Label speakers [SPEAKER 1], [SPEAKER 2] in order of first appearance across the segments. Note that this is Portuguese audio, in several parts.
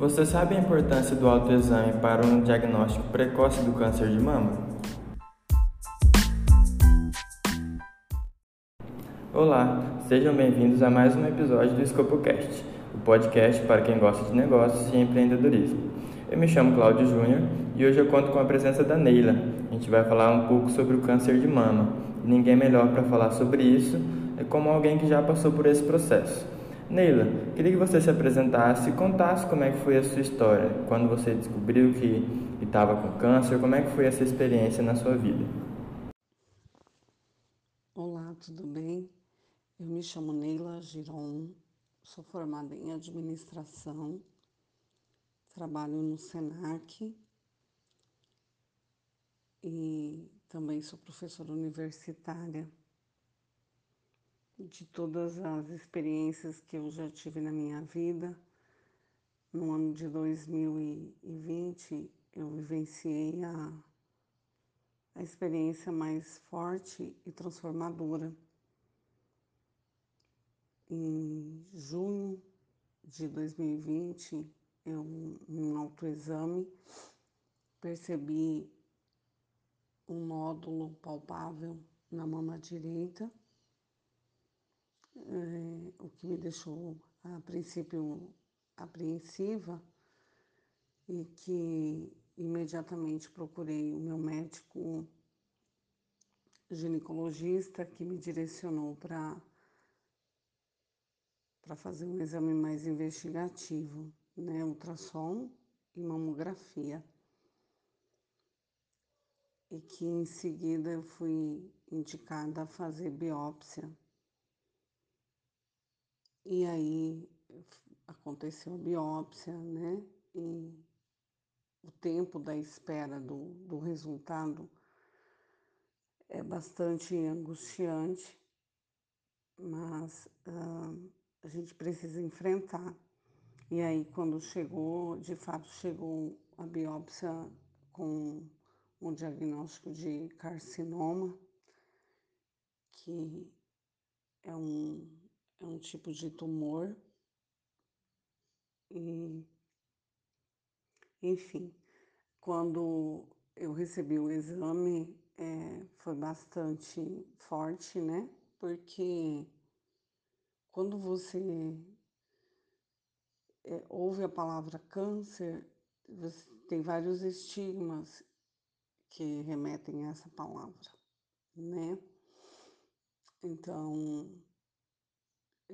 [SPEAKER 1] Você sabe a importância do autoexame para um diagnóstico precoce do câncer de mama? Olá, sejam bem-vindos a mais um episódio do EscopoCast, o podcast para quem gosta de negócios e empreendedorismo. Eu me chamo Cláudio Júnior e hoje eu conto com a presença da Neila. A gente vai falar um pouco sobre o câncer de mama. Ninguém melhor para falar sobre isso é como alguém que já passou por esse processo. Neila, queria que você se apresentasse e contasse como é que foi a sua história, quando você descobriu que estava com câncer, como é que foi essa experiência na sua vida.
[SPEAKER 2] Olá, tudo bem? Eu me chamo Neila Giron, sou formada em administração, trabalho no SENAC e também sou professora universitária de todas as experiências que eu já tive na minha vida. No ano de 2020, eu vivenciei a, a experiência mais forte e transformadora. Em junho de 2020, eu, em um autoexame, percebi um nódulo palpável na mama direita é, o que me deixou a princípio apreensiva e que imediatamente procurei o meu médico ginecologista que me direcionou para para fazer um exame mais investigativo, né, ultrassom e mamografia. E que em seguida eu fui indicada a fazer biópsia e aí aconteceu a biópsia, né? E o tempo da espera do, do resultado é bastante angustiante, mas uh, a gente precisa enfrentar. E aí, quando chegou, de fato, chegou a biópsia com um diagnóstico de carcinoma, que é um é um tipo de tumor. E, enfim, quando eu recebi o exame, é, foi bastante forte, né? Porque quando você é, ouve a palavra câncer, você tem vários estigmas que remetem a essa palavra, né? Então,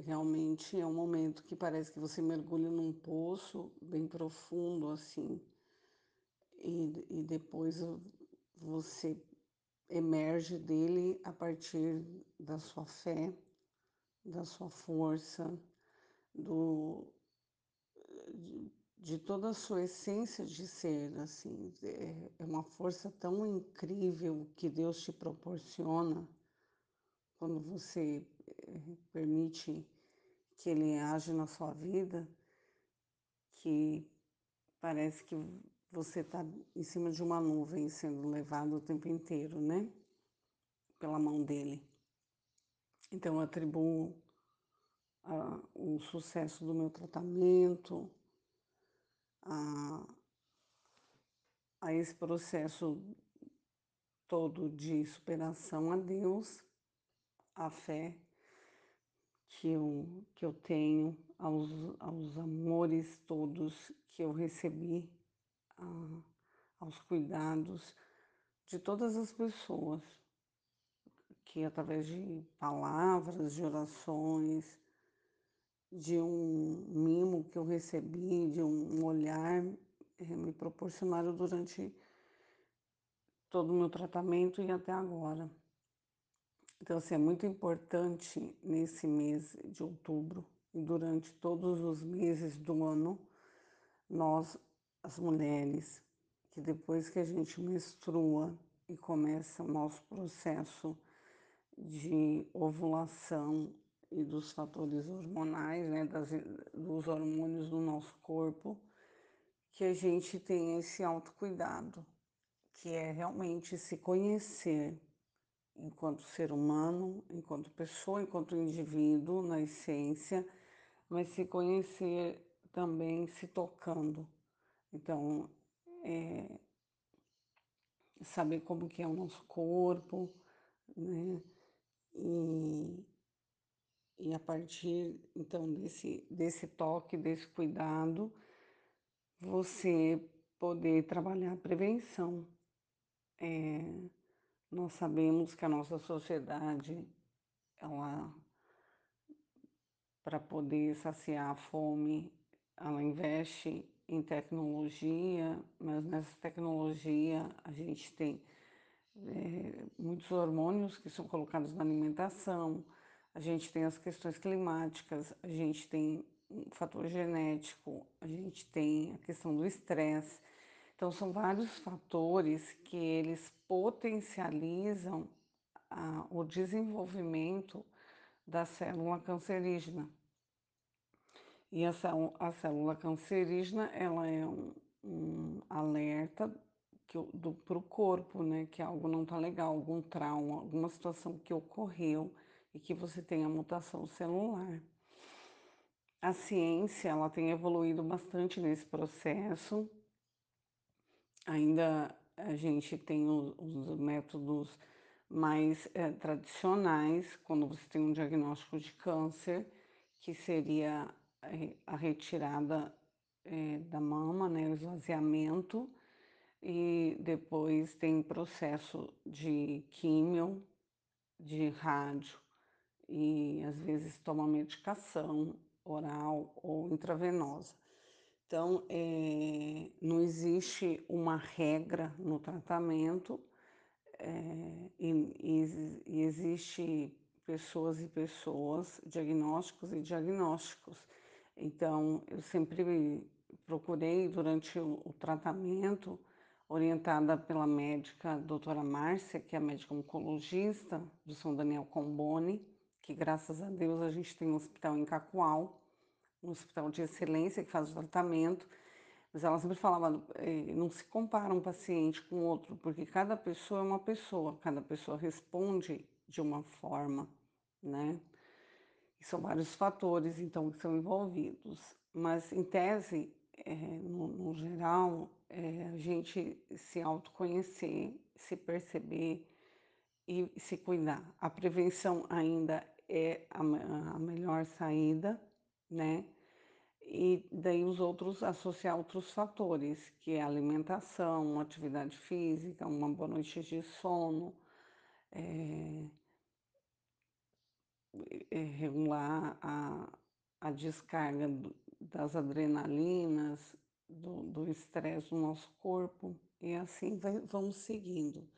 [SPEAKER 2] realmente é um momento que parece que você mergulha num poço bem profundo assim e, e depois você emerge dele a partir da sua fé, da sua força, do de, de toda a sua essência de ser, assim, é, é uma força tão incrível que Deus te proporciona quando você permite que ele age na sua vida, que parece que você está em cima de uma nuvem sendo levado o tempo inteiro, né? Pela mão dele. Então, eu atribuo a, o sucesso do meu tratamento, a, a esse processo todo de superação a Deus a fé que eu, que eu tenho, aos, aos amores todos que eu recebi, a, aos cuidados de todas as pessoas, que através de palavras, de orações, de um mimo que eu recebi, de um olhar, eh, me proporcionaram durante todo o meu tratamento e até agora. Então, assim, é muito importante nesse mês de outubro e durante todos os meses do ano, nós, as mulheres, que depois que a gente menstrua e começa o nosso processo de ovulação e dos fatores hormonais, né, das, dos hormônios do nosso corpo, que a gente tem esse autocuidado, que é realmente se conhecer, enquanto ser humano, enquanto pessoa, enquanto indivíduo, na essência, mas se conhecer também se tocando. Então, é, saber como que é o nosso corpo, né? E, e a partir então desse, desse toque, desse cuidado, você poder trabalhar a prevenção. É, nós sabemos que a nossa sociedade, ela, para poder saciar a fome, ela investe em tecnologia, mas nessa tecnologia a gente tem é, muitos hormônios que são colocados na alimentação, a gente tem as questões climáticas, a gente tem um fator genético, a gente tem a questão do estresse. Então, são vários fatores que eles potencializam a, o desenvolvimimento da célula cancerígena. E a, a célula cancerígena, ela é um, um alerta para o corpo, né? Que algo não está legal, algum trauma, alguma situação que ocorreu e que você tem a mutação celular. A ciência, ela tem evoluído bastante nesse processo. Ainda a gente tem os, os métodos mais é, tradicionais, quando você tem um diagnóstico de câncer, que seria a retirada é, da mama, né, o esvaziamento, e depois tem processo de químio, de rádio, e às vezes toma medicação oral ou intravenosa. Então, é, não existe uma regra no tratamento é, e, e, existe pessoas e pessoas, diagnósticos e diagnósticos. Então, eu sempre procurei, durante o, o tratamento, orientada pela médica doutora Márcia, que é médica oncologista do São Daniel Comboni, que graças a Deus a gente tem um hospital em Cacoal, um hospital de excelência que faz o tratamento, mas ela sempre falava, eh, não se compara um paciente com outro, porque cada pessoa é uma pessoa, cada pessoa responde de uma forma, né? são vários fatores, então, que são envolvidos. Mas, em tese, é, no, no, geral, é, a gente se autoconhecer, se perceber e se cuidar. A prevenção ainda é a, a melhor saída, né? E daí os outros, associar outros fatores, que é alimentação, atividade física, uma boa noite de sono, é, é, regular a, a descarga do, das adrenalinas, do estresse do nosso corpo, e assim vai, vamos seguindo.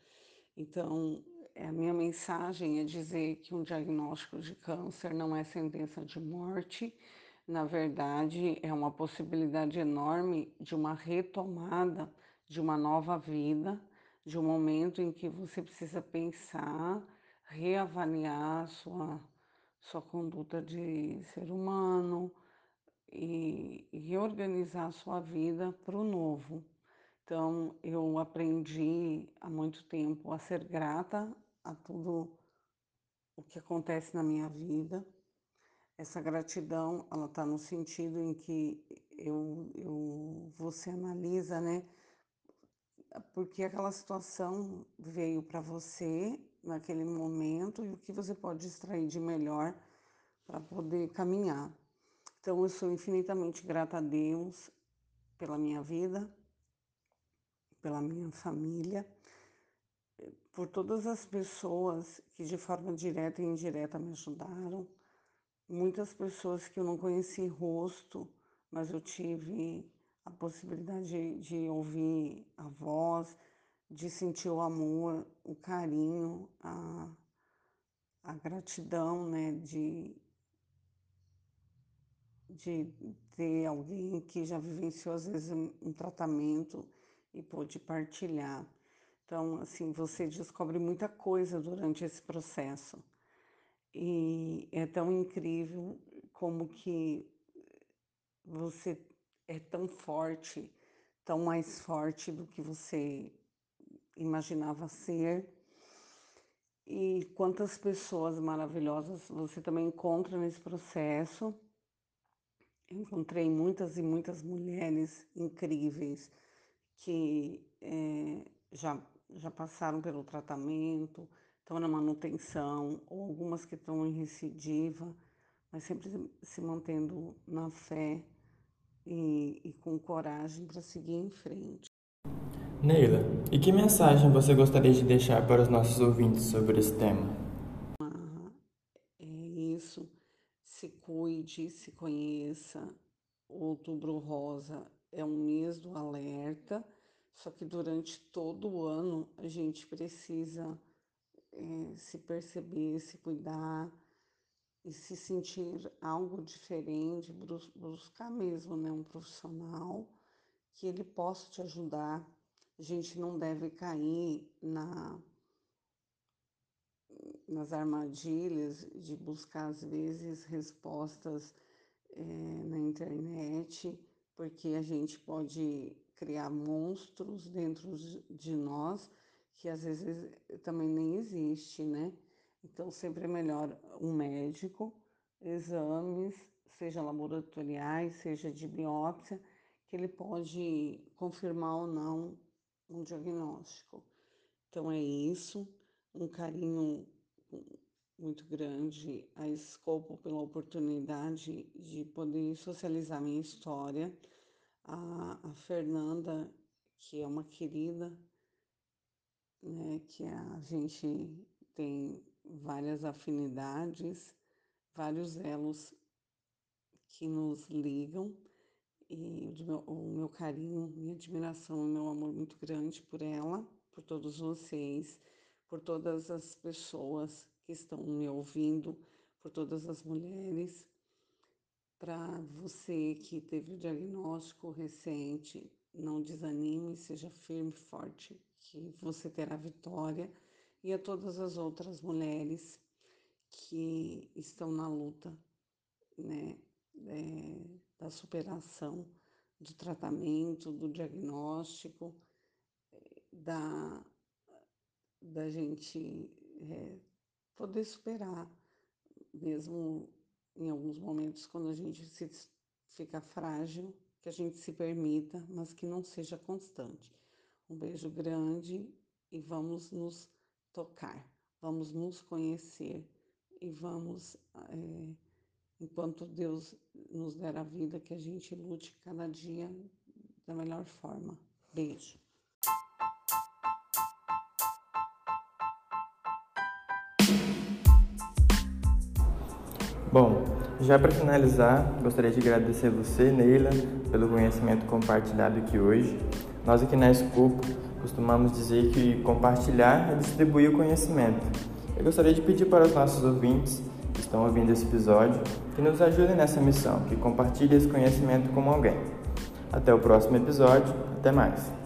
[SPEAKER 2] Então, a minha mensagem é dizer que um diagnóstico de câncer não é sentença de morte, na verdade, é uma possibilidade enorme de uma retomada de uma nova vida, de um momento em que você precisa pensar, reavaliar sua sua conduta de ser humano e, reorganizar sua vida para o novo. Então, eu aprendi há muito tempo a ser grata a tudo o que acontece na minha vida. Essa gratidão, ela está no sentido em que eu, eu, você analisa, né? Porque aquela situação veio para você naquele momento e o que você pode extrair de melhor para poder caminhar. Então, eu sou infinitamente grata a Deus pela minha vida, pela minha família, por todas as pessoas que de forma direta e indireta me ajudaram, muitas pessoas que eu não conheci rosto, mas eu tive a possibilidade de, de ouvir a voz, de sentir o amor, o carinho, a, a gratidão, né, de, de ter alguém que já vivenciou às vezes um, um tratamento e pôde partilhar. Então, assim, você descobre muita coisa durante esse processo. E é tão incrível como que você é tão forte, tão mais forte do que você imaginava ser. E quantas pessoas maravilhosas você também encontra nesse processo. encontrei muitas e muitas mulheres incríveis que é, já, já passaram pelo tratamento, estão na manutenção, ou algumas que estão em recidiva, mas sempre se mantendo na fé e, e com coragem para seguir em frente.
[SPEAKER 1] Neila, e que mensagem você gostaria de deixar para os nossos ouvintes sobre esse tema?
[SPEAKER 2] Ah, é isso. Se cuide, se conheça. Outubro Rosa é um mês do alerta, só que durante todo o ano a gente precisa é, se perceber, se cuidar e se sentir algo diferente, buscar mesmo né, um profissional que ele possa te ajudar. A gente não deve cair na, nas armadilhas de buscar, às vezes, respostas é, na internet, porque a gente pode criar monstros dentro de nós que às vezes também nem existe, né? Então sempre é melhor um médico, exames, seja laboratoriais, seja de biópsia, que ele pode confirmar ou não um diagnóstico. Então é isso, um carinho muito grande a Escopo pela oportunidade de poder socializar minha história. A, a Fernanda, que é uma querida, né, que a gente tem várias afinidades, vários elos que nos ligam e o meu carinho, minha admiração, meu amor muito grande por ela, por todos vocês, por todas as pessoas que estão me ouvindo, por todas as mulheres, para você que teve o diagnóstico recente, não desanime, seja firme, forte, que você terá vitória, e a todas as outras mulheres que estão na luta, né, é, da superação, do tratamento, do diagnóstico, da, da gente é, poder superar, mesmo em alguns momentos quando a gente se fica frágil, que a gente se permita, mas que não seja constante. Um beijo grande e vamos nos tocar, vamos nos conhecer e vamos é, enquanto Deus nos der a vida, que a gente lute cada dia da melhor forma. Beijo.
[SPEAKER 1] Bom, já para finalizar, gostaria de agradecer você, Neila, pelo conhecimento compartilhado aqui hoje. Nós aqui na Escopo costumamos dizer que compartilhar é distribuir o conhecimento. Eu gostaria de pedir para os nossos ouvintes que estão ouvindo esse episódio que nos ajudem nessa missão, que compartilhem esse conhecimento com alguém. Até o próximo episódio, até mais.